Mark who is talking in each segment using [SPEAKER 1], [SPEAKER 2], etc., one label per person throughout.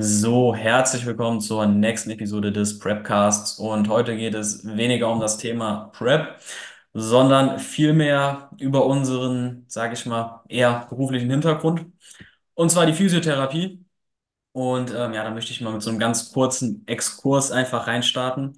[SPEAKER 1] So, herzlich willkommen zur nächsten Episode des Prepcasts. Und heute geht es weniger um das Thema Prep, sondern vielmehr über unseren, sage ich mal, eher beruflichen Hintergrund. Und zwar die Physiotherapie. Und ähm, ja, da möchte ich mal mit so einem ganz kurzen Exkurs einfach reinstarten.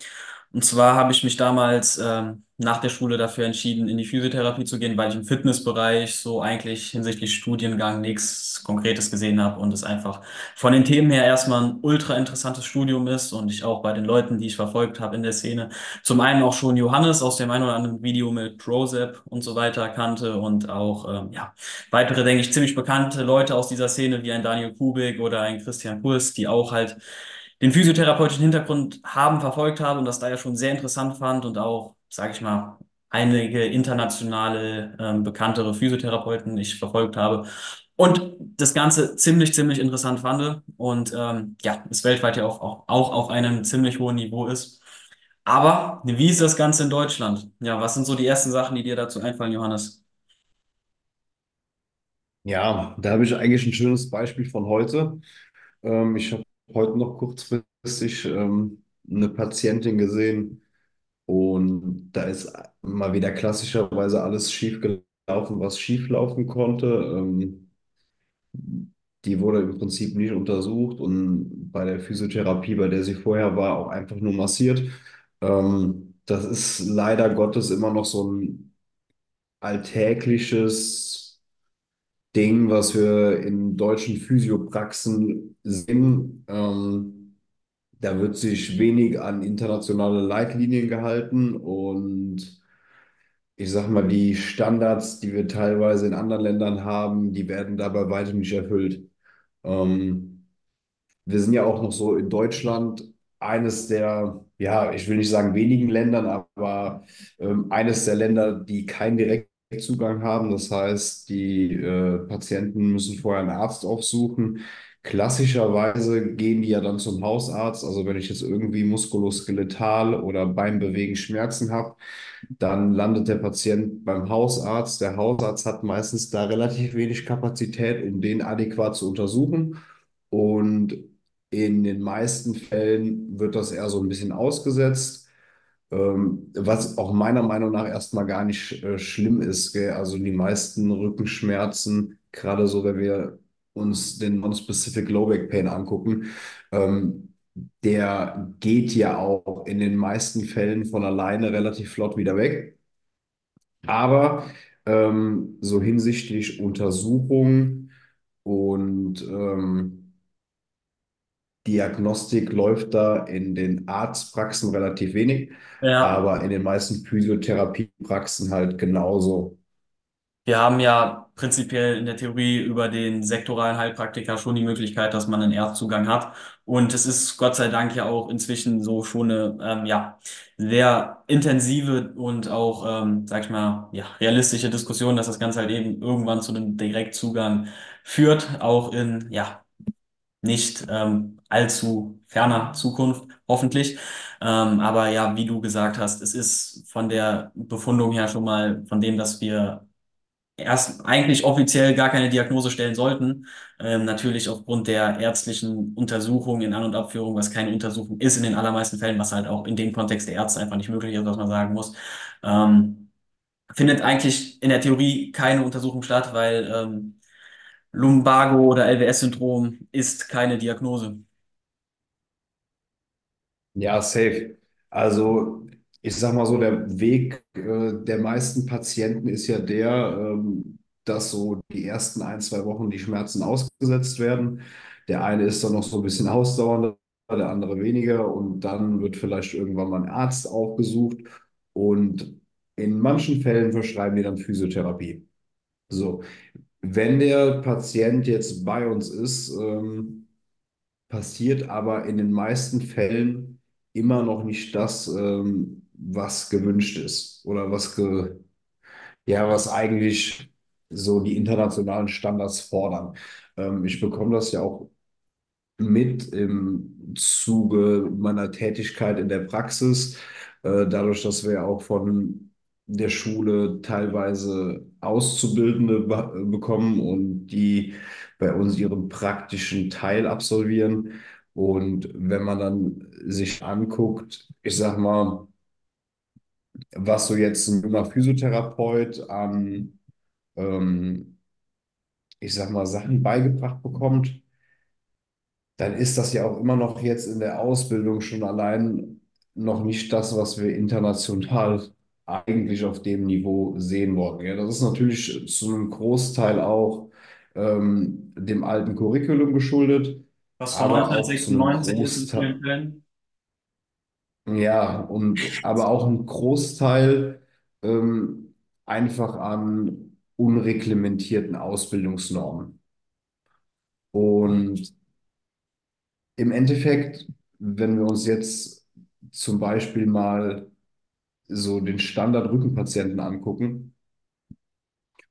[SPEAKER 1] Und zwar habe ich mich damals ähm, nach der Schule dafür entschieden, in die Physiotherapie zu gehen, weil ich im Fitnessbereich so eigentlich hinsichtlich Studiengang nichts Konkretes gesehen habe und es einfach von den Themen her erstmal ein ultra interessantes Studium ist und ich auch bei den Leuten, die ich verfolgt habe in der Szene, zum einen auch schon Johannes aus dem einen oder anderen Video mit Prozep und so weiter kannte und auch ähm, ja weitere, denke ich, ziemlich bekannte Leute aus dieser Szene wie ein Daniel Kubik oder ein Christian Kurs, die auch halt den physiotherapeutischen Hintergrund haben, verfolgt habe und das daher schon sehr interessant fand und auch, sage ich mal, einige internationale ähm, bekanntere Physiotherapeuten ich verfolgt habe und das Ganze ziemlich, ziemlich interessant fand und ähm, ja, es weltweit ja auch, auch, auch auf einem ziemlich hohen Niveau ist. Aber wie ist das Ganze in Deutschland? Ja, was sind so die ersten Sachen, die dir dazu einfallen, Johannes?
[SPEAKER 2] Ja, da habe ich eigentlich ein schönes Beispiel von heute. Ähm, ich habe heute noch kurzfristig ähm, eine Patientin gesehen und da ist mal wieder klassischerweise alles schief gelaufen, was schief laufen konnte. Ähm, die wurde im Prinzip nicht untersucht und bei der Physiotherapie, bei der sie vorher war, auch einfach nur massiert. Ähm, das ist leider Gottes immer noch so ein alltägliches Ding, was wir in deutschen Physiopraxen sehen. Ähm, da wird sich wenig an internationale Leitlinien gehalten und ich sag mal, die Standards, die wir teilweise in anderen Ländern haben, die werden da bei weitem nicht erfüllt. Ähm, wir sind ja auch noch so in Deutschland eines der, ja, ich will nicht sagen wenigen Ländern, aber ähm, eines der Länder, die keinen Direktzugang haben. Das heißt, die äh, Patienten müssen vorher einen Arzt aufsuchen. Klassischerweise gehen die ja dann zum Hausarzt. Also wenn ich jetzt irgendwie muskuloskeletal oder Beinbewegen Schmerzen habe, dann landet der Patient beim Hausarzt. Der Hausarzt hat meistens da relativ wenig Kapazität, um den adäquat zu untersuchen. Und in den meisten Fällen wird das eher so ein bisschen ausgesetzt, was auch meiner Meinung nach erstmal gar nicht äh, schlimm ist. Gell? Also die meisten Rückenschmerzen, gerade so, wenn wir uns den Non-Specific Low Back Pain angucken, ähm, der geht ja auch in den meisten Fällen von alleine relativ flott wieder weg. Aber ähm, so hinsichtlich Untersuchung und ähm, Diagnostik läuft da in den Arztpraxen relativ wenig,
[SPEAKER 1] Ja,
[SPEAKER 2] aber in den meisten Physiotherapiepraxen halt genauso.
[SPEAKER 1] Wir haben ja prinzipiell in der Theorie über den sektoralen Heilpraktiker schon die Möglichkeit, dass man einen Erstzugang hat. Und es ist Gott sei Dank ja auch inzwischen so schon eine ähm, ja, sehr intensive und auch, ähm, sag ich mal, ja, realistische Diskussion, dass das Ganze halt eben irgendwann zu einem Direktzugang führt, auch in ja, nicht ähm, allzu ferner Zukunft, hoffentlich. Ähm, aber ja, wie du gesagt hast, es ist von der Befundung her schon mal von dem, dass wir erst eigentlich offiziell gar keine Diagnose stellen sollten. Ähm, natürlich aufgrund der ärztlichen Untersuchung in An- und Abführung, was keine Untersuchung ist in den allermeisten Fällen, was halt auch in dem Kontext der Ärzte einfach nicht möglich ist, was man sagen muss. Ähm, findet eigentlich in der Theorie keine Untersuchung statt, weil ähm, Lumbago oder LWS-Syndrom ist keine Diagnose.
[SPEAKER 2] Ja, safe. Also ich sag mal so, der Weg äh, der meisten Patienten ist ja der, ähm, dass so die ersten ein, zwei Wochen die Schmerzen ausgesetzt werden. Der eine ist dann noch so ein bisschen ausdauernder, der andere weniger und dann wird vielleicht irgendwann mal ein Arzt aufgesucht und in manchen Fällen verschreiben die dann Physiotherapie. So, wenn der Patient jetzt bei uns ist, ähm, passiert aber in den meisten Fällen immer noch nicht das, ähm, was gewünscht ist oder was, ge ja, was eigentlich so die internationalen Standards fordern. Ähm, ich bekomme das ja auch mit im Zuge meiner Tätigkeit in der Praxis, äh, dadurch, dass wir ja auch von der Schule teilweise Auszubildende be bekommen und die bei uns ihren praktischen Teil absolvieren. Und wenn man dann sich anguckt, ich sag mal, was so jetzt ein junger Physiotherapeut an, ähm, ich sag mal, Sachen beigebracht bekommt, dann ist das ja auch immer noch jetzt in der Ausbildung schon allein noch nicht das, was wir international eigentlich auf dem Niveau sehen wollen. Ja, das ist natürlich zu einem Großteil auch ähm, dem alten Curriculum geschuldet,
[SPEAKER 1] Was von
[SPEAKER 2] aber auch zu einem
[SPEAKER 1] 1996 ist in
[SPEAKER 2] Großteil,
[SPEAKER 1] vielen Fällen.
[SPEAKER 2] ja, und aber auch ein Großteil ähm, einfach an unreglementierten Ausbildungsnormen. Und Im Endeffekt, wenn wir uns jetzt zum Beispiel mal so den Standard-Rückenpatienten angucken,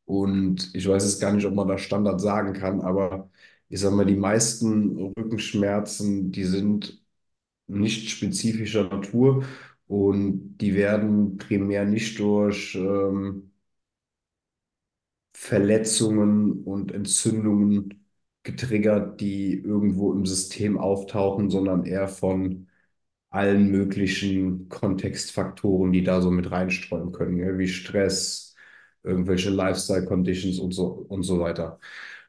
[SPEAKER 2] und ich weiß jetzt gar nicht, ob man da Standard sagen kann, aber ich sage mal, die meisten Rückenschmerzen, die sind nicht spezifischer Natur und die werden primär nicht durch ähm, Verletzungen und Entzündungen getriggert, die irgendwo im System auftauchen, sondern eher von allen möglichen Kontextfaktoren, die da so mit reinstreuen können, ja, wie Stress, irgendwelche Lifestyle Conditions und so und so weiter.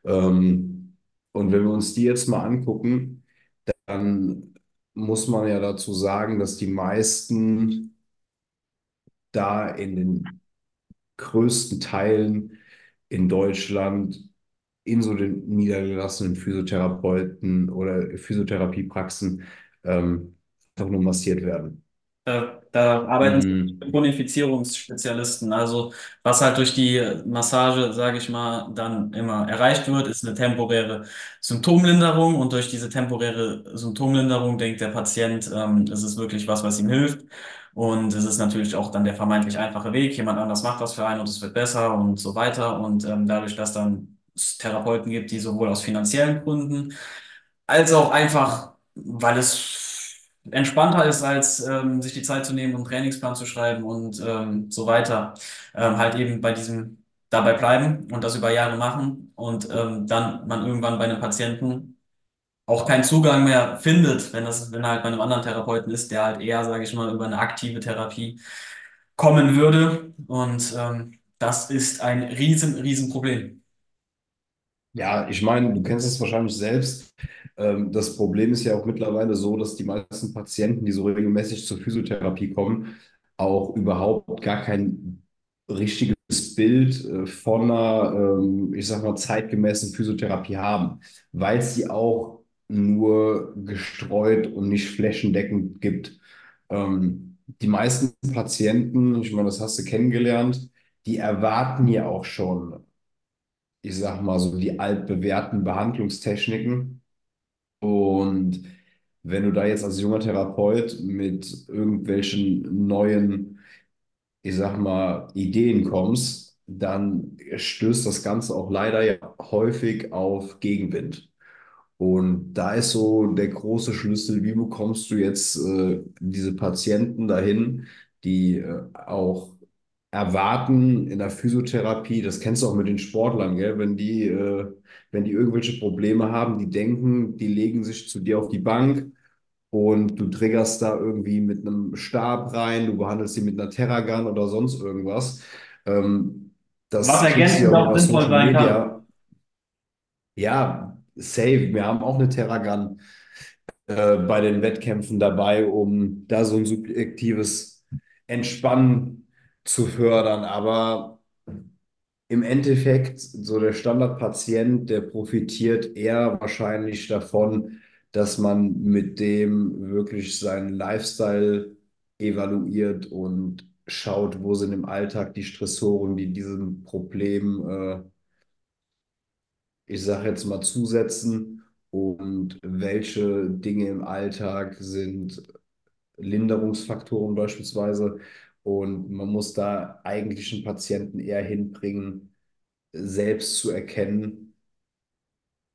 [SPEAKER 2] Ähm, und wenn wir uns die jetzt mal angucken, dann muss man ja dazu sagen, dass die meisten da in den größten Teilen in Deutschland in so den niedergelassenen Physiotherapeuten oder Physiotherapiepraxen ähm, einfach nur massiert werden.
[SPEAKER 1] Da, da arbeiten
[SPEAKER 2] Mm,
[SPEAKER 1] Bonifizierungsspezialisten. Also was halt durch die Massage, sage ich mal, dann immer erreicht wird, ist eine temporäre Symptomlinderung. Und durch diese temporäre Symptomlinderung denkt der Patient, ähm, es ist wirklich was, was ihm hilft. Und es ist natürlich auch dann der vermeintlich einfache Weg. Jemand anders macht was für einen und es wird besser und so weiter. Und ähm, dadurch, dass dann es Therapeuten gibt, die sowohl aus finanziellen Gründen als auch einfach, weil es entspannter ist, als ähm, sich die Zeit zu nehmen, um einen Trainingsplan zu schreiben und ähm, so weiter, ähm, halt eben bei diesem dabei bleiben und das über Jahre machen und ähm, dann man irgendwann bei einem Patienten auch keinen Zugang mehr findet, wenn das, wenn er halt bei einem anderen Therapeuten ist, der halt eher, sage ich mal, über eine aktive Therapie kommen würde. Und ähm, das ist ein riesen, riesen Problem.
[SPEAKER 2] Ja, ich meine, du kennst es wahrscheinlich selbst. Ähm, das Problem ist ja auch mittlerweile so, dass die meisten Patienten, die so regelmäßig zur Physiotherapie kommen, auch überhaupt gar kein richtiges Bild äh, von einer, ähm, ich sag mal, zeitgemäßen Physiotherapie haben, weil sie auch nur gestreut und nicht flächendeckend gibt. Ähm, die meisten Patienten, ich meine, das hast du kennengelernt, die erwarten ja auch schon ich sag mal so, die altbewährten Behandlungstechniken. Und wenn du da jetzt als junger Therapeut mit irgendwelchen neuen, ich sag mal, Ideen kommst, dann stößt das Ganze auch leider ja häufig auf Gegenwind. Und da ist so der große Schlüssel, wie bekommst du jetzt äh, diese Patienten dahin, die äh, auch erwarten in der Physiotherapie, das kennst du auch mit den Sportlern, gell? Wenn die, äh, wenn die irgendwelche Probleme haben, die denken, die legen sich zu dir auf die Bank und du triggerst da irgendwie mit einem Stab rein, du behandelst sie mit einer Terragun oder sonst irgendwas. Ähm,
[SPEAKER 1] Was
[SPEAKER 2] das ja
[SPEAKER 1] ergänzend
[SPEAKER 2] auch
[SPEAKER 1] sinnvoll sein kann.
[SPEAKER 2] Media. Ja, safe. Wir haben auch eine Terragun äh, bei den Wettkämpfen dabei, um da so ein subjektives Entspannen zu fördern. Aber im Endeffekt, so der Standardpatient, der profitiert eher wahrscheinlich davon, dass man mit dem wirklich seinen Lifestyle evaluiert und schaut, wo sind im Alltag die Stressoren, die diesem Problem, äh, ich sage jetzt mal, zusetzen und welche Dinge im Alltag sind Linderungsfaktoren beispielsweise. Und man muss da eigentlich einen Patienten eher hinbringen, selbst zu erkennen,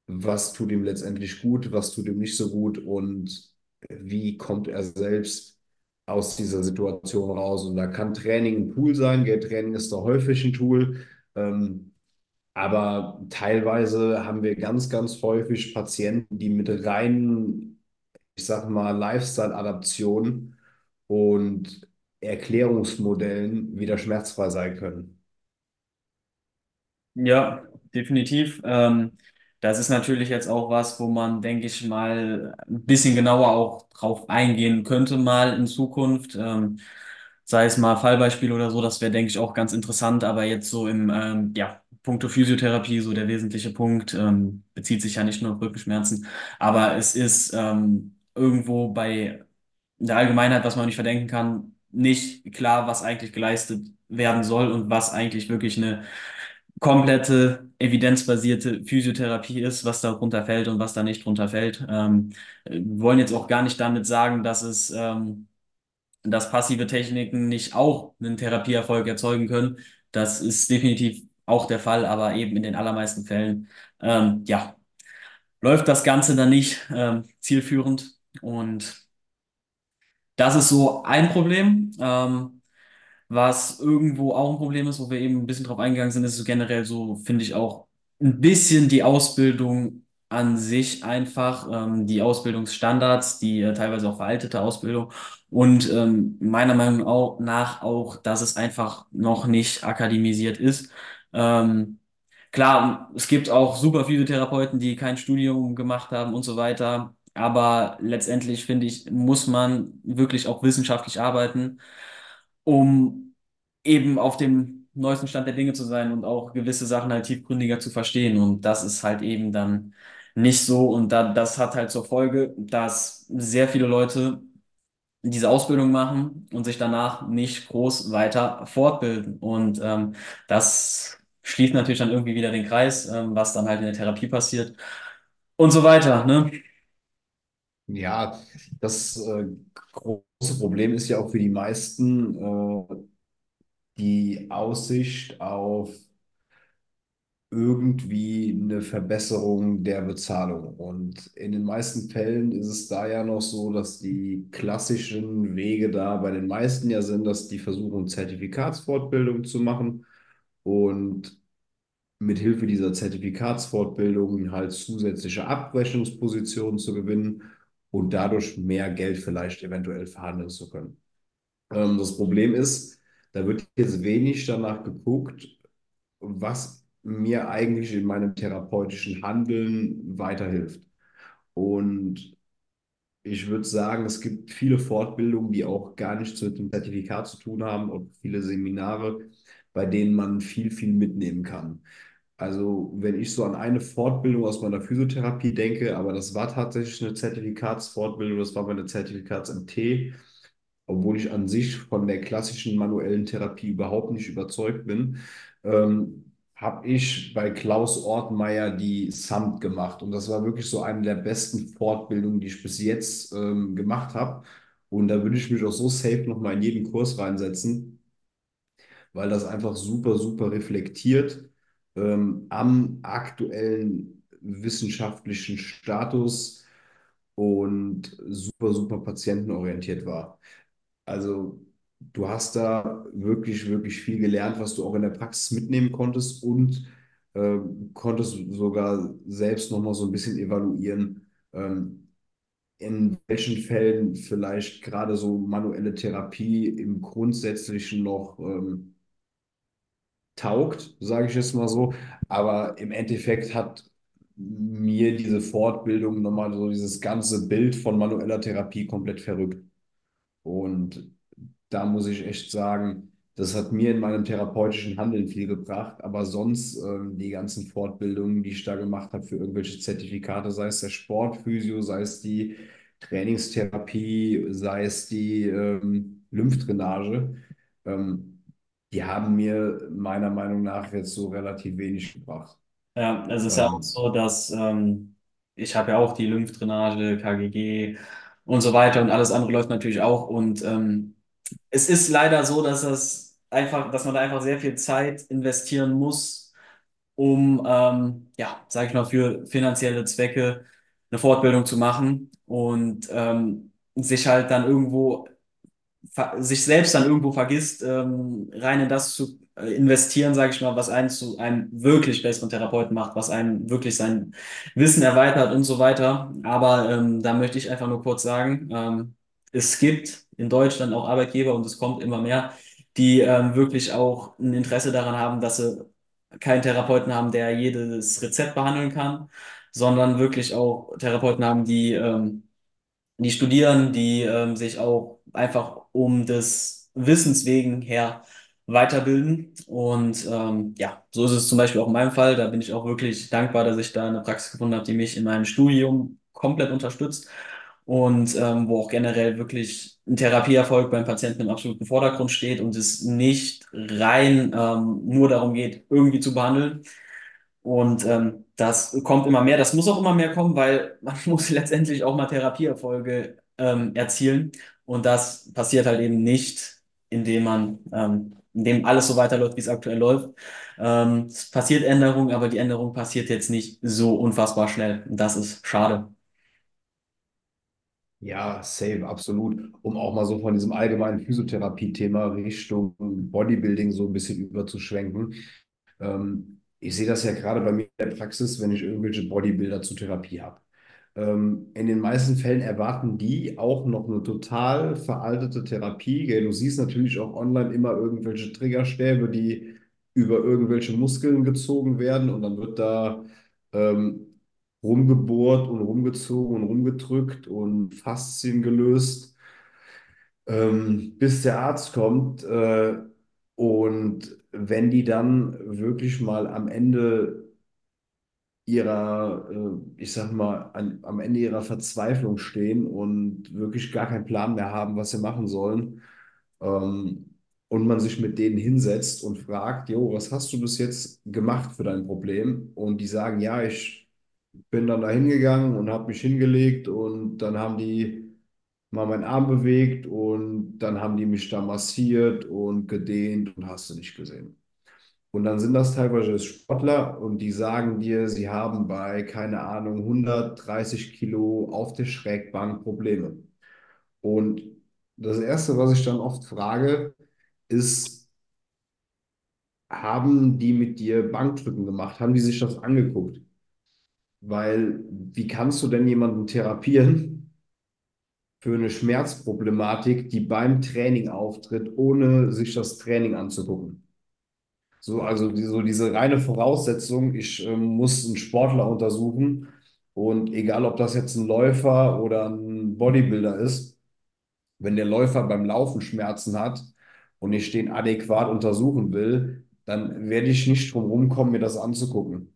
[SPEAKER 2] was tut ihm letztendlich gut, was tut ihm nicht so gut und wie kommt er selbst aus dieser Situation raus. Und da kann Training ein Tool sein. Gell? Training ist da häufig ein Tool. Ähm, Aber teilweise haben wir ganz, ganz häufig Patienten, die mit reinen, ich sag mal, Lifestyle-Adaptionen und Erklärungsmodellen wieder schmerzfrei sein können.
[SPEAKER 1] Ja, definitiv. Ähm, das ist natürlich jetzt auch was, wo man, denke ich mal, ein bisschen genauer auch drauf eingehen könnte mal in Zukunft. Ähm, sei es mal Fallbeispiel oder so, das wäre, denke ich, auch ganz interessant. Aber jetzt so im, ähm, ja, puncto Physiotherapie, so der wesentliche Punkt, ähm, bezieht sich ja nicht nur auf Rückenschmerzen, aber es ist ähm, irgendwo bei der Allgemeinheit, was man nicht verdenken kann, nicht klar, was eigentlich geleistet werden soll und was eigentlich wirklich eine komplette evidenzbasierte Physiotherapie ist, was darunter fällt und was da nicht drunter fällt. Ähm, wir wollen jetzt auch gar nicht damit sagen, dass es, ähm, dass passive Techniken nicht auch einen Therapieerfolg erzeugen können. Das ist definitiv auch der Fall, aber eben in den allermeisten Fällen, ähm, ja, läuft das Ganze dann nicht, ähm, zielführend und das ist so ein Problem. Ähm, was irgendwo auch ein Problem ist, wo wir eben ein bisschen drauf eingegangen sind, ist so generell so, finde ich auch ein bisschen die Ausbildung an sich einfach, ähm, die Ausbildungsstandards, die äh, teilweise auch veraltete Ausbildung und ähm, meiner Meinung auch, nach auch, dass es einfach noch nicht akademisiert ist. Ähm, klar, es gibt auch super Physiotherapeuten, die kein Studium gemacht haben und so weiter, aber letztendlich finde ich, muss man wirklich auch wissenschaftlich arbeiten um eben auf dem neuesten Stand der Dinge zu sein und auch gewisse Sachen halt tiefgründiger zu verstehen. Und das ist halt eben dann nicht so. Und da, das hat halt zur Folge, dass sehr viele Leute diese Ausbildung machen und sich danach nicht groß weiter fortbilden. Und ähm, das schließt natürlich dann irgendwie wieder den Kreis, ähm, was dann halt in der Therapie passiert und so weiter, ne?
[SPEAKER 2] Ja, das äh, große Problem ist ja auch für die meisten äh, die Aussicht auf irgendwie eine Verbesserung der Bezahlung. Und in den meisten Fällen ist es da ja noch so, dass die klassischen Wege da bei den meisten ja sind, dass die versuchen, Zertifikatsfortbildung zu machen und mit Hilfe dieser Zertifikatsfortbildung halt zusätzliche Abrechnungspositionen zu gewinnen und dadurch mehr Geld vielleicht eventuell verhandeln zu können. Ähm, das Problem ist, da wird jetzt wenig danach geguckt, was mir eigentlich in meinem therapeutischen Handeln weiterhilft. Und ich würde sagen, es gibt viele Fortbildungen, die auch gar nichts mit dem Zertifikat zu tun haben und viele Seminare, bei denen man viel, viel mitnehmen kann. Also, wenn ich so an eine Fortbildung aus meiner Physiotherapie denke, aber das war tatsächlich eine Zertifikatsfortbildung, das war meine Zertifikats-MT, obwohl ich an sich von der klassischen manuellen Therapie überhaupt nicht überzeugt bin, ähm, habe ich bei Klaus Ortmeier die SAMT gemacht. Und das war wirklich so eine der besten Fortbildungen, die ich bis jetzt ähm, gemacht habe. Und da würde ich mich auch so safe nochmal in jeden Kurs reinsetzen, weil das einfach super, super reflektiert ähm, am aktuellen wissenschaftlichen Status und super, super patientenorientiert war. Also du hast da wirklich, wirklich viel gelernt, was du auch in der Praxis mitnehmen konntest und äh, konntest sogar selbst nochmal so ein bisschen evaluieren, ähm, in welchen Fällen vielleicht gerade so manuelle Therapie im Grundsätzlichen noch ähm, taugt, sage ich jetzt mal so. Aber im Endeffekt hat mir diese Fortbildung nochmal so dieses ganze Bild von manueller Therapie komplett verrückt. Und da muss ich echt sagen, das hat mir in meinem therapeutischen Handeln viel gebracht, aber sonst ähm, die ganzen Fortbildungen, die ich da gemacht habe für irgendwelche Zertifikate, sei es der Sportphysio, sei es die Trainingstherapie, sei es die ähm, Lymphdrainage, ähm, die haben mir meiner Meinung nach jetzt so relativ wenig gebracht.
[SPEAKER 1] Ja, es ist ja auch
[SPEAKER 2] Ähm,
[SPEAKER 1] so, dass ähm, ich habe ja auch die Lymphdrainage, KGG und so weiter und alles andere läuft natürlich auch. Und ähm, es ist leider so, dass das einfach, dass man da einfach sehr viel Zeit investieren muss, um, ähm, ja, sage ich mal, für finanzielle Zwecke eine Fortbildung zu machen und ähm, sich halt dann irgendwo sich selbst dann irgendwo vergisst, ähm, rein in das zu äh, investieren, sage ich mal, was einen zu einem wirklich besseren Therapeuten macht, was einen wirklich sein Wissen erweitert und so weiter. Aber ähm, da möchte ich einfach nur kurz sagen, ähm, es gibt in Deutschland auch Arbeitgeber und es kommt immer mehr, die ähm, wirklich auch ein Interesse daran haben, dass sie keinen Therapeuten haben, der jedes Rezept behandeln kann, sondern wirklich auch Therapeuten haben, die ähm, die studieren, die ähm, sich auch einfach um des Wissens wegen her weiterbilden. Und ähm, ja, so ist es zum Beispiel auch in meinem Fall. Da bin ich auch wirklich dankbar, dass ich da eine Praxis gefunden habe, die mich in meinem Studium komplett unterstützt und ähm, wo auch generell wirklich ein Therapieerfolg beim Patienten im absoluten Vordergrund steht und es nicht rein ähm, nur darum geht, irgendwie zu behandeln, und ähm, das kommt immer mehr, das muss auch immer mehr kommen, weil man muss letztendlich auch mal Therapieerfolge ähm, erzielen. Und das passiert halt eben nicht, indem man, ähm, indem alles so weiterläuft, wie es aktuell läuft. Ähm, es passiert Änderung, aber die Änderung passiert jetzt nicht so unfassbar schnell. Und das ist schade.
[SPEAKER 2] Ja, safe, absolut. Um auch mal so von diesem allgemeinen Physiotherapie-Thema Richtung Bodybuilding so ein bisschen überzuschwenken. Ähm, ich sehe das ja gerade bei mir in der Praxis, wenn ich irgendwelche Bodybuilder zur Therapie habe. Ähm, in den meisten Fällen erwarten die auch noch eine total veraltete Therapie. Du siehst natürlich auch online immer irgendwelche Triggerstäbe, die über irgendwelche Muskeln gezogen werden und dann wird da ähm, rumgebohrt und rumgezogen und rumgedrückt und Faszien gelöst ähm, bis der Arzt kommt. Äh, und wenn die dann wirklich mal am Ende ihrer, äh, ich sag mal, an, am Ende ihrer Verzweiflung stehen und wirklich gar keinen Plan mehr haben, was sie machen sollen, ähm, und man sich mit denen hinsetzt und fragt, Jo, was hast du bis jetzt gemacht für dein Problem? Und die sagen, ja, ich bin dann da hingegangen und habe mich hingelegt und dann haben die mal meinen Arm bewegt und dann haben die mich da massiert und gedehnt und hast du nicht gesehen. Und dann sind das teilweise Sportler und die sagen dir, sie haben bei, keine Ahnung, 130 Kilo auf der Schrägbank Probleme. Und das Erste, was ich dann oft frage, ist, haben die mit dir Bankdrücken gemacht? Haben die sich das angeguckt? Weil, wie kannst du denn jemanden therapieren, für eine Schmerzproblematik, die beim Training auftritt, ohne sich das Training anzugucken. So, also die, so diese reine Voraussetzung, ich ähm, muss einen Sportler untersuchen und egal, ob das jetzt ein Läufer oder ein Bodybuilder ist, wenn der Läufer beim Laufen Schmerzen hat und ich den adäquat untersuchen will, dann werde ich nicht drum rumkommen, mir das anzugucken.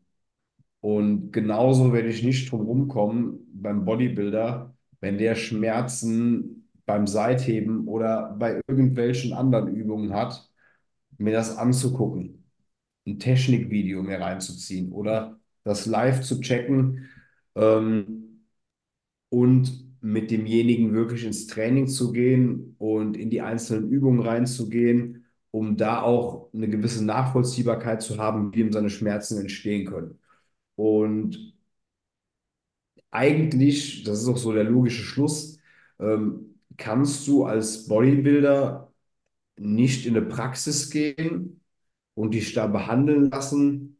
[SPEAKER 2] Und genauso werde ich nicht drum rumkommen beim Bodybuilder, wenn der Schmerzen beim Seitheben oder bei irgendwelchen anderen Übungen hat, mir das anzugucken, ein Technikvideo mir reinzuziehen oder das live zu checken ähm, und mit demjenigen wirklich ins Training zu gehen und in die einzelnen Übungen reinzugehen, um da auch eine gewisse Nachvollziehbarkeit zu haben, wie ihm seine Schmerzen entstehen können. Und eigentlich, das ist auch so der logische Schluss, ähm, kannst du als Bodybuilder nicht in eine Praxis gehen und dich da behandeln lassen,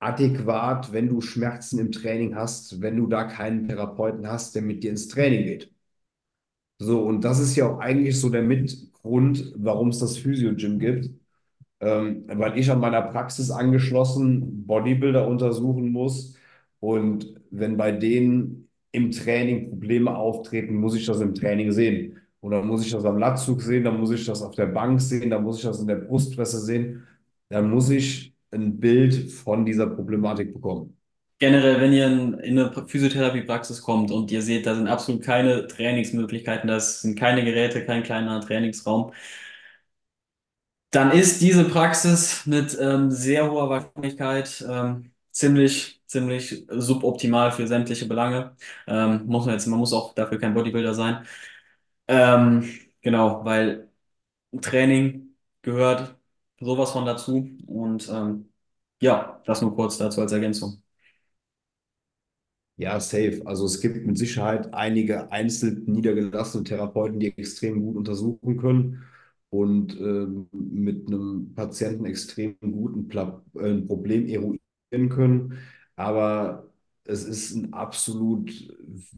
[SPEAKER 2] adäquat, wenn du Schmerzen im Training hast, wenn du da keinen Therapeuten hast, der mit dir ins Training geht. So, und das ist ja auch eigentlich so der Mitgrund, warum es das Physio-Gym gibt ähm, weil ich an meiner Praxis angeschlossen Bodybuilder untersuchen muss. Und wenn bei denen im Training Probleme auftreten, muss ich das im Training sehen. Dann muss ich das am Latzug sehen, dann muss ich das auf der Bank sehen, dann muss ich das in der Brustpresse sehen. Dann muss ich ein Bild von dieser Problematik bekommen.
[SPEAKER 1] Generell, wenn ihr in, in eine Physiotherapiepraxis kommt und ihr seht, da sind absolut keine Trainingsmöglichkeiten, das sind keine Geräte, kein kleiner Trainingsraum, dann ist diese Praxis mit ähm, sehr hoher Wahrscheinlichkeit ähm, ziemlich, ziemlich suboptimal für sämtliche Belange. Ähm, muss man jetzt, man muss auch dafür kein Bodybuilder sein. Ähm, genau, weil Training gehört sowas von dazu. Und ähm, ja, das nur kurz dazu als Ergänzung.
[SPEAKER 2] Ja, safe. Also es gibt mit Sicherheit einige einzeln niedergelassene Therapeuten, die extrem gut untersuchen können. und ähm, mit einem Patienten extrem guten Pla äh, Problem eruieren können. Aber es ist ein absolut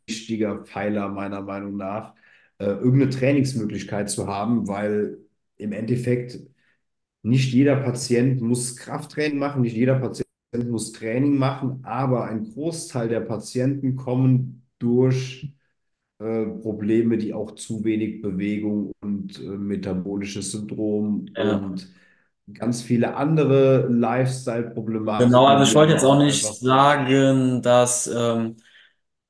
[SPEAKER 2] wichtiger Pfeiler meiner Meinung nach, äh, irgendeine Trainingsmöglichkeit zu haben, weil im Endeffekt nicht jeder Patient muss Krafttraining machen, nicht jeder Patient muss Training machen, aber ein Großteil der Patienten kommen durch äh, Probleme, die auch zu wenig Bewegung und äh, metabolisches Syndrom
[SPEAKER 1] Ja.
[SPEAKER 2] und ganz viele andere
[SPEAKER 1] Genau, also
[SPEAKER 2] Lifestyle-Problematiken,
[SPEAKER 1] ich wollte jetzt auch nicht sagen, dass ähm,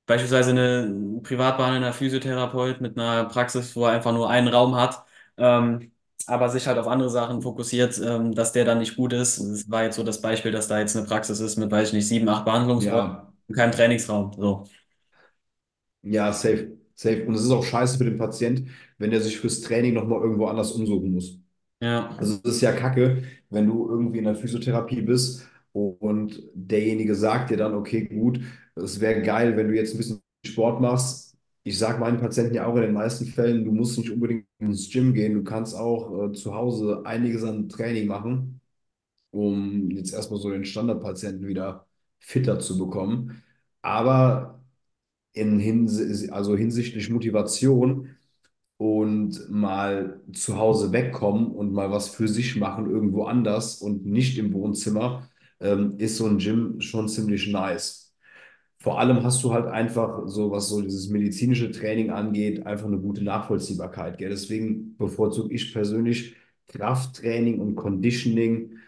[SPEAKER 1] beispielsweise eine privat behandelnder Physiotherapeut mit einer Praxis, wo er einfach nur einen Raum hat, ähm, aber sich halt auf andere Sachen fokussiert, ähm, dass der dann nicht gut ist. Das war jetzt so das Beispiel, dass da jetzt eine Praxis ist mit, weiß ich nicht, sieben, acht Behandlungsräumen
[SPEAKER 2] ja,
[SPEAKER 1] und keinem Trainingsraum. So.
[SPEAKER 2] ja, safe, safe. Und es ist auch scheiße für den Patient, wenn er sich fürs Training nochmal irgendwo anders umsuchen muss.
[SPEAKER 1] Ja.
[SPEAKER 2] Also es ist ja kacke, wenn du irgendwie in der Physiotherapie bist und derjenige sagt dir dann, okay, gut, es wäre geil, wenn du jetzt ein bisschen Sport machst. Ich sage meinen Patienten ja auch in den meisten Fällen, du musst nicht unbedingt ins Gym gehen, du kannst auch äh, zu Hause einiges an Training machen, um jetzt erstmal so den Standardpatienten wieder fitter zu bekommen. Aber in Hinsi also hinsichtlich Motivation und mal zu Hause wegkommen und mal was für sich machen, irgendwo anders und nicht im Wohnzimmer, ähm, ist so ein Gym schon ziemlich nice. Vor allem hast du halt einfach so, was so dieses medizinische Training angeht, einfach eine gute Nachvollziehbarkeit. Gell? Deswegen bevorzuge ich persönlich Krafttraining und Conditioning,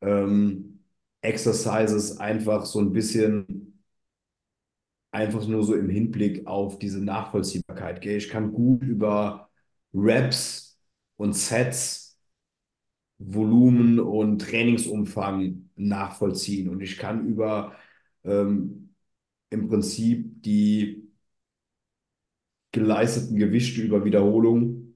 [SPEAKER 2] ähm, Exercises einfach so ein bisschen einfach nur so im Hinblick auf diese Nachvollziehbarkeit. Gell? Ich kann gut über Reps und Sets, Volumen und Trainingsumfang nachvollziehen. Und ich kann über ähm, im Prinzip die geleisteten Gewichte über Wiederholung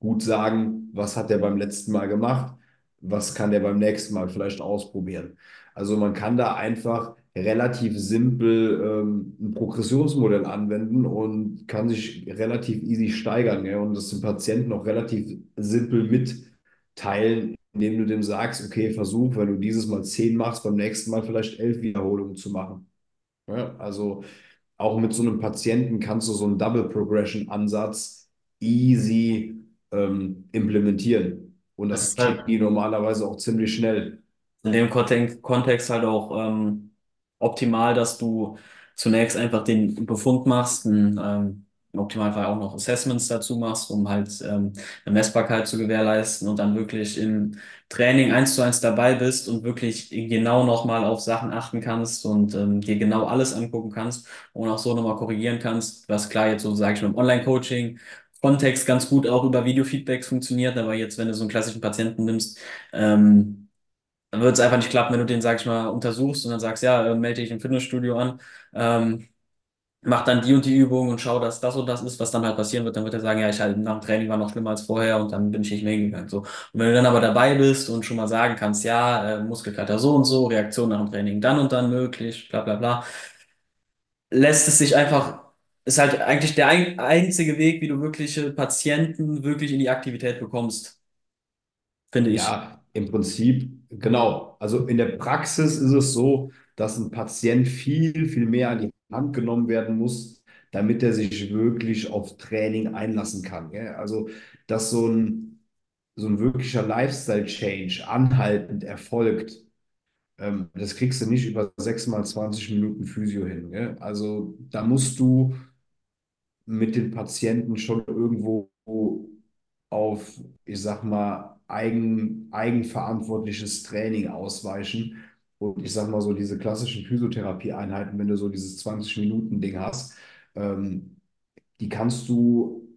[SPEAKER 2] gut sagen, was hat der beim letzten Mal gemacht, was kann der beim nächsten Mal vielleicht ausprobieren. Also man kann da einfach relativ simpel ähm, ein Progressionsmodell anwenden und kann sich relativ easy steigern. Ja? Und das den Patienten auch relativ simpel mitteilen, indem du dem sagst, okay, versuch, wenn du dieses Mal zehn machst, beim nächsten Mal vielleicht elf Wiederholungen zu machen. Ja? Also auch mit so einem Patienten kannst du so einen Double Progression Ansatz easy ähm, implementieren. Und
[SPEAKER 1] Das
[SPEAKER 2] das
[SPEAKER 1] ist halt
[SPEAKER 2] die normalerweise auch ziemlich schnell.
[SPEAKER 1] in dem Kontext, Kontext halt auch ähm, optimal, dass du zunächst einfach den Befund machst, ein, ähm, im Optimalfall auch noch Assessments dazu machst, um halt ähm, eine Messbarkeit zu gewährleisten und dann wirklich im Training eins zu eins dabei bist und wirklich genau nochmal auf Sachen achten kannst und ähm, dir genau alles angucken kannst und auch so nochmal korrigieren kannst, was klar jetzt so, sage ich mal, im Online-Coaching Kontext ganz gut auch über Videofeedbacks funktioniert, aber jetzt, wenn du so einen klassischen Patienten nimmst, ähm, wird es einfach nicht klappen, wenn du den, sag ich mal, untersuchst und dann sagst, ja, äh, melde dich im Fitnessstudio an, ähm, mach dann die und die Übung und schau, dass das und das ist, was dann halt passieren wird. Dann wird er sagen, ja, ich halt nach dem Training war noch schlimmer als vorher und dann bin ich nicht mehr hingegangen. So. Und wenn du dann aber dabei bist und schon mal sagen kannst, ja, äh, Muskelkater so und so, Reaktion nach dem Training dann und dann möglich, bla bla bla, lässt es sich einfach, ist halt eigentlich der ein, einzige Weg, wie du wirkliche Patienten wirklich in die Aktivität bekommst, finde ich.
[SPEAKER 2] Ja, im Prinzip, genau. Also in der Praxis ist es so, dass ein Patient viel, viel mehr an die Hand genommen werden muss, damit er sich wirklich auf Training einlassen kann. Gell? Also, dass so ein, so ein wirklicher Lifestyle-Change anhaltend erfolgt, ähm, das kriegst du nicht über sechs mal 20 Minuten Physio hin. Gell? Also da musst du mit den Patienten schon irgendwo auf, ich sag mal, eigen, eigenverantwortliches Training ausweichen. Und ich sag mal so, diese klassischen Physiotherapie-Einheiten, wenn du so dieses 20-Minuten-Ding hast, ähm, die kannst du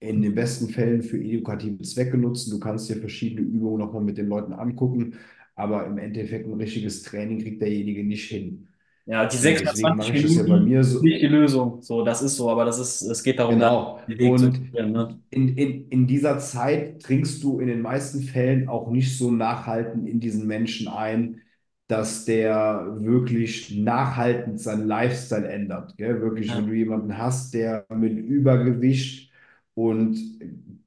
[SPEAKER 2] in den besten Fällen für edukative Zwecke nutzen. Du kannst dir verschiedene Übungen nochmal mit den Leuten angucken, aber im Endeffekt ein richtiges Training kriegt derjenige nicht hin.
[SPEAKER 1] Ja, die
[SPEAKER 2] Und
[SPEAKER 1] 6 mal
[SPEAKER 2] deswegen
[SPEAKER 1] 20
[SPEAKER 2] mache ich das ja bei
[SPEAKER 1] Minuten
[SPEAKER 2] mir
[SPEAKER 1] ist
[SPEAKER 2] so,
[SPEAKER 1] nicht die Lösung. So, das ist so, aber das ist, es geht darum, da
[SPEAKER 2] Genau.
[SPEAKER 1] den Weg zu finden, ne?
[SPEAKER 2] in, in, in dieser Zeit dringst du in den meisten Fällen auch nicht so nachhaltend in diesen Menschen ein, dass der wirklich nachhaltend seinen Lifestyle ändert. Gell? Wirklich, wenn
[SPEAKER 1] Ja.
[SPEAKER 2] du jemanden hast, der mit Übergewicht und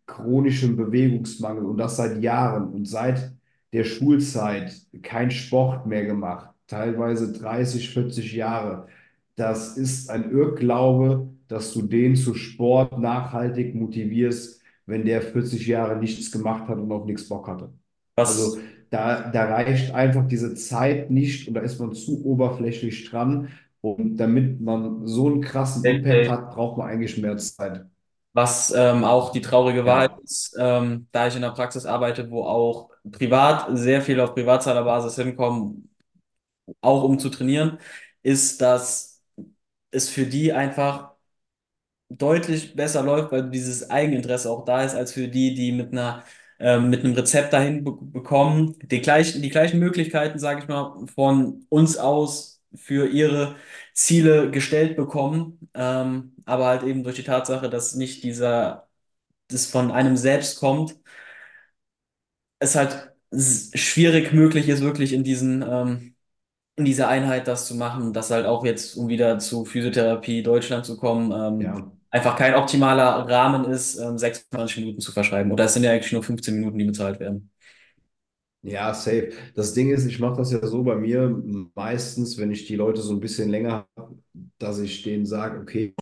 [SPEAKER 2] chronischem Bewegungsmangel und das seit Jahren und seit der Schulzeit kein Sport mehr gemacht, teilweise 30, 40 Jahre. Das ist ein Irrglaube, dass du den zu Sport nachhaltig motivierst, wenn der 40 Jahre nichts gemacht hat und auf nichts Bock hatte. Also
[SPEAKER 1] Was,
[SPEAKER 2] da, da reicht einfach diese Zeit nicht und da ist man zu oberflächlich dran. Und damit man so einen krassen Impact hat, braucht man eigentlich mehr Zeit.
[SPEAKER 1] was ähm, auch die traurige Wahrheit
[SPEAKER 2] Ja,
[SPEAKER 1] ist, ähm, da ich in der Praxis arbeite, wo auch privat sehr viel auf Privatzahlerbasis hinkommen, auch um zu trainieren, ist, dass es für die einfach deutlich besser läuft, weil dieses Eigeninteresse auch da ist, als für die, die mit einer, ähm, mit einem Rezept dahin be bekommen, die gleichen, die gleichen Möglichkeiten, sage ich mal, von uns aus für ihre Ziele gestellt bekommen, ähm, aber halt eben durch die Tatsache, dass nicht dieser, das von einem selbst kommt, es halt schwierig möglich ist, wirklich in diesen, ähm, in dieser Einheit das zu machen, dass halt auch jetzt, um wieder zu Physiotherapie Deutschland zu kommen, ähm,
[SPEAKER 2] ja.
[SPEAKER 1] einfach kein optimaler Rahmen ist, ähm, 26 Minuten zu verschreiben. Oder es sind ja eigentlich nur 15 Minuten, die bezahlt werden.
[SPEAKER 2] Ja, safe. Das Ding ist, ich mache das ja so bei mir meistens, wenn ich die Leute so ein bisschen länger habe, dass ich denen sage, okay,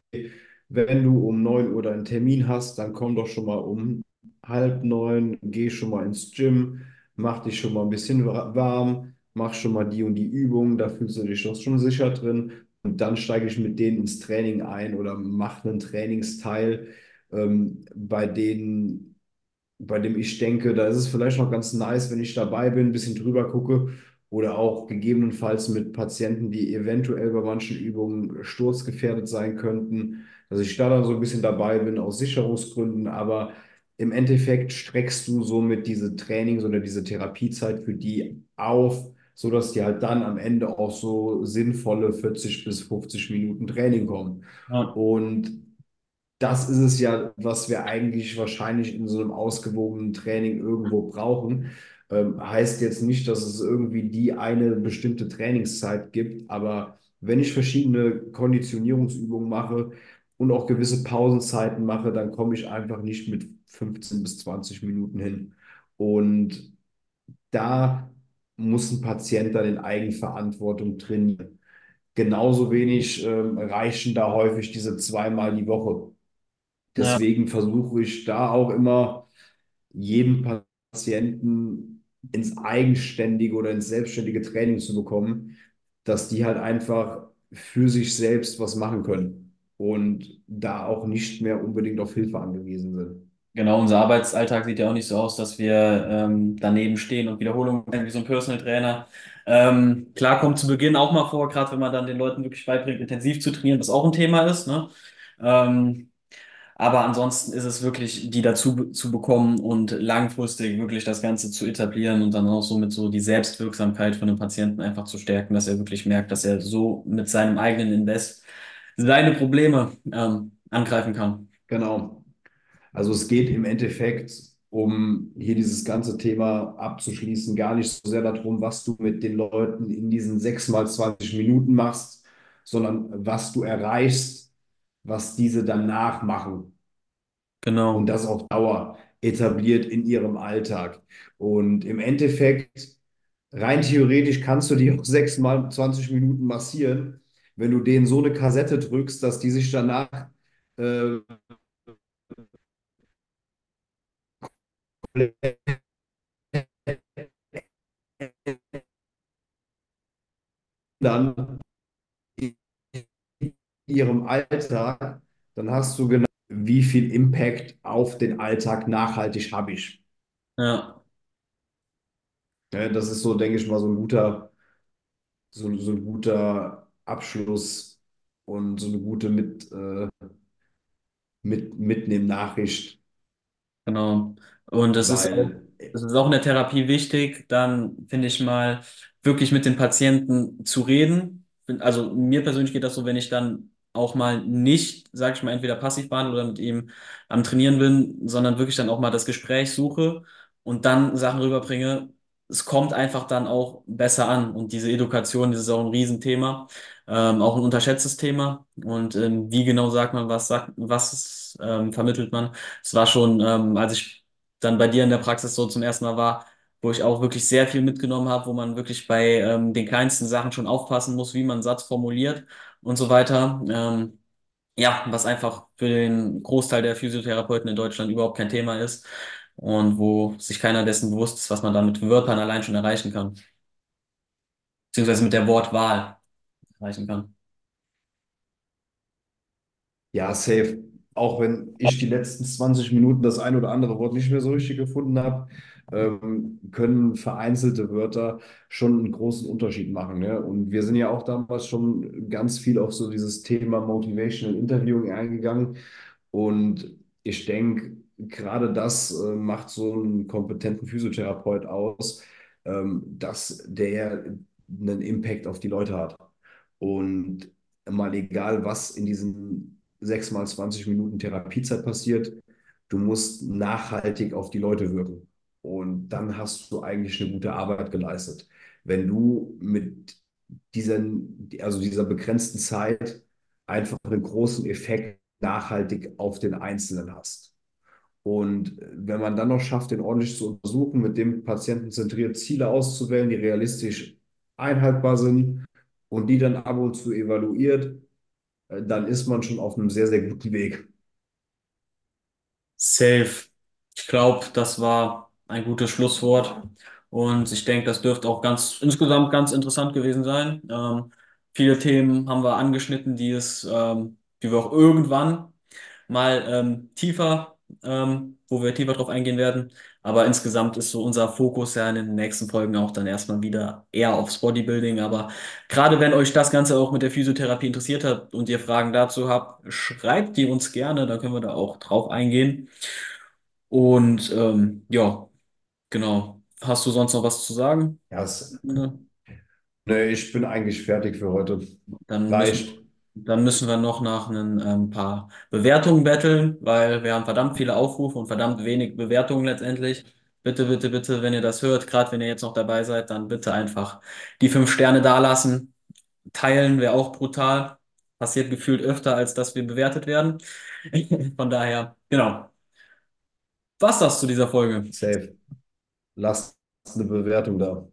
[SPEAKER 2] wenn du um 9 Uhr deinen Termin hast, dann komm doch schon mal um halb neun, geh schon mal ins Gym, mach dich schon mal ein bisschen wa- warm, mach schon mal die und die Übungen, da fühlst du dich doch schon sicher drin. Und dann steige ich mit denen ins Training ein oder mache einen Trainingsteil, ähm, bei denen bei dem ich denke, da ist es vielleicht noch ganz nice, wenn ich dabei bin, ein bisschen drüber gucke oder auch gegebenenfalls mit Patienten, die eventuell bei manchen Übungen sturzgefährdet sein könnten, dass ich da dann so ein bisschen dabei bin aus Sicherungsgründen, aber im Endeffekt streckst du somit diese Trainings- oder diese Therapiezeit für die auf, sodass die halt dann am Ende auch so sinnvolle 40 bis 50 Minuten Training kommen.
[SPEAKER 1] Ja,
[SPEAKER 2] Und das ist es ja, was wir eigentlich wahrscheinlich in so einem ausgewogenen Training irgendwo brauchen. Ähm, heißt jetzt nicht, dass es irgendwie die eine bestimmte Trainingszeit gibt, aber wenn ich verschiedene Konditionierungsübungen mache und auch gewisse Pausenzeiten mache, dann komme ich einfach nicht mit 15 bis 20 Minuten hin. Und da muss ein Patient dann in Eigenverantwortung trainieren. Genauso wenig ähm, reichen da häufig diese zweimal die Woche.
[SPEAKER 1] ja,
[SPEAKER 2] Deswegen versuche ich da auch immer, jeden Patienten ins eigenständige oder ins selbstständige Training zu bekommen, dass die halt einfach für sich selbst was machen können und da auch nicht mehr unbedingt auf Hilfe angewiesen sind.
[SPEAKER 1] Genau. Unser Arbeitsalltag sieht ja auch nicht so aus, dass wir ähm, daneben stehen und Wiederholungen machen wie so ein Personal Trainer. Ähm, klar kommt zu Beginn auch mal vor, gerade wenn man dann den Leuten wirklich beibringt, intensiv zu trainieren, was auch ein Thema ist, ne? Ähm, Aber ansonsten ist es wirklich, die dazu zu bekommen und langfristig wirklich das Ganze zu etablieren und dann auch somit so die Selbstwirksamkeit von dem Patienten einfach zu stärken, dass er wirklich merkt, dass er so mit seinem eigenen Invest seine Probleme ähm, angreifen kann.
[SPEAKER 2] Genau. Also es geht im Endeffekt, um hier dieses ganze Thema abzuschließen, gar nicht so sehr darum, was du mit den Leuten in diesen sechs mal 20 Minuten machst, sondern was du erreichst, was diese danach machen und
[SPEAKER 1] Genau.
[SPEAKER 2] das auf Dauer etabliert in ihrem Alltag. Und im Endeffekt, rein theoretisch kannst du die auch sechs mal 20 Minuten massieren, wenn du denen so eine Kassette drückst, dass die sich danach äh, dann in ihrem Alltag, dann hast du genau, wie viel Impact auf den Alltag nachhaltig habe ich.
[SPEAKER 1] Ja,
[SPEAKER 2] Ja, das ist so, denke ich mal, so ein guter, so, so ein guter Abschluss und so eine gute mit, äh, mit, Mitnehmen-Nachricht,
[SPEAKER 1] genau. Und es ist
[SPEAKER 2] weil,
[SPEAKER 1] es ist auch in der Therapie wichtig, dann finde ich mal, wirklich mit den Patienten zu reden. Also mir persönlich geht das so, wenn ich dann auch mal nicht, sag ich mal, entweder passiv behandle oder mit ihm am Trainieren bin, sondern wirklich dann auch mal das Gespräch suche und dann Sachen rüberbringe. es kommt einfach dann auch besser an. Und diese Education, das ist auch ein Riesenthema, ähm, auch ein unterschätztes Thema. Und ähm, wie genau sagt man, was sagt, was ähm, vermittelt man? Es war schon, ähm, als ich dann bei dir in der Praxis so zum ersten Mal war, wo ich auch wirklich sehr viel mitgenommen habe, wo man wirklich bei ähm, den kleinsten Sachen schon aufpassen muss, wie man einen Satz formuliert und so weiter. Ähm, ja, was einfach für den Großteil der Physiotherapeuten in Deutschland überhaupt kein Thema ist und wo sich keiner dessen bewusst ist, was man da mit Wörtern allein schon erreichen kann, beziehungsweise mit der Wortwahl erreichen kann.
[SPEAKER 2] Ja, safe. Auch wenn ich die letzten 20 Minuten das ein oder andere Wort nicht mehr so richtig gefunden habe, ähm, können vereinzelte Wörter schon einen großen Unterschied machen. Ne? Und wir sind ja auch damals schon ganz viel auf so dieses Thema Motivational Interviewing eingegangen. Und ich denke, gerade das äh, macht so einen kompetenten Physiotherapeut aus, ähm, dass der einen Impact auf die Leute hat. Und mal egal, was in diesen sechs mal 20 Minuten Therapiezeit passiert, du musst nachhaltig auf die Leute wirken. Und dann hast du eigentlich eine gute Arbeit geleistet. Wenn du mit diesen, also dieser begrenzten Zeit einfach einen großen Effekt nachhaltig auf den Einzelnen hast. Und wenn man dann noch schafft, den ordentlich zu untersuchen, mit dem Patienten zentriert Ziele auszuwählen, die realistisch einhaltbar sind und die dann ab und zu evaluiert, dann ist man schon auf einem sehr, sehr guten Weg.
[SPEAKER 1] Safe. Ich glaube, das war ein gutes Schlusswort. Und ich denke, das dürfte auch ganz insgesamt ganz interessant gewesen sein. Ähm, viele Themen haben wir angeschnitten, die es, ähm, die wir auch irgendwann mal ähm, tiefer, ähm, wo wir tiefer drauf eingehen werden. Aber insgesamt ist so unser Fokus ja in den nächsten Folgen auch dann erstmal wieder eher aufs Bodybuilding. Aber gerade wenn euch das Ganze auch mit der Physiotherapie interessiert hat und ihr Fragen dazu habt, schreibt die uns gerne, dann können wir da auch drauf eingehen. Und ähm, ja, genau. Hast du sonst noch was zu sagen?
[SPEAKER 2] Ja, es,
[SPEAKER 1] Ne?
[SPEAKER 2] nee, ich bin eigentlich fertig für heute.
[SPEAKER 1] Dann
[SPEAKER 2] Reicht.
[SPEAKER 1] Dann müssen wir noch nach ein ähm, paar Bewertungen betteln, weil wir haben verdammt viele Aufrufe und verdammt wenig Bewertungen letztendlich. Bitte, bitte, bitte, wenn ihr das hört, gerade wenn ihr jetzt noch dabei seid, dann bitte einfach die fünf Sterne dalassen. Teilen wäre auch brutal. Passiert gefühlt öfter, als dass wir bewertet werden. Von daher, genau. Was das zu dieser Folge?
[SPEAKER 2] Safe. Lasst eine Bewertung da.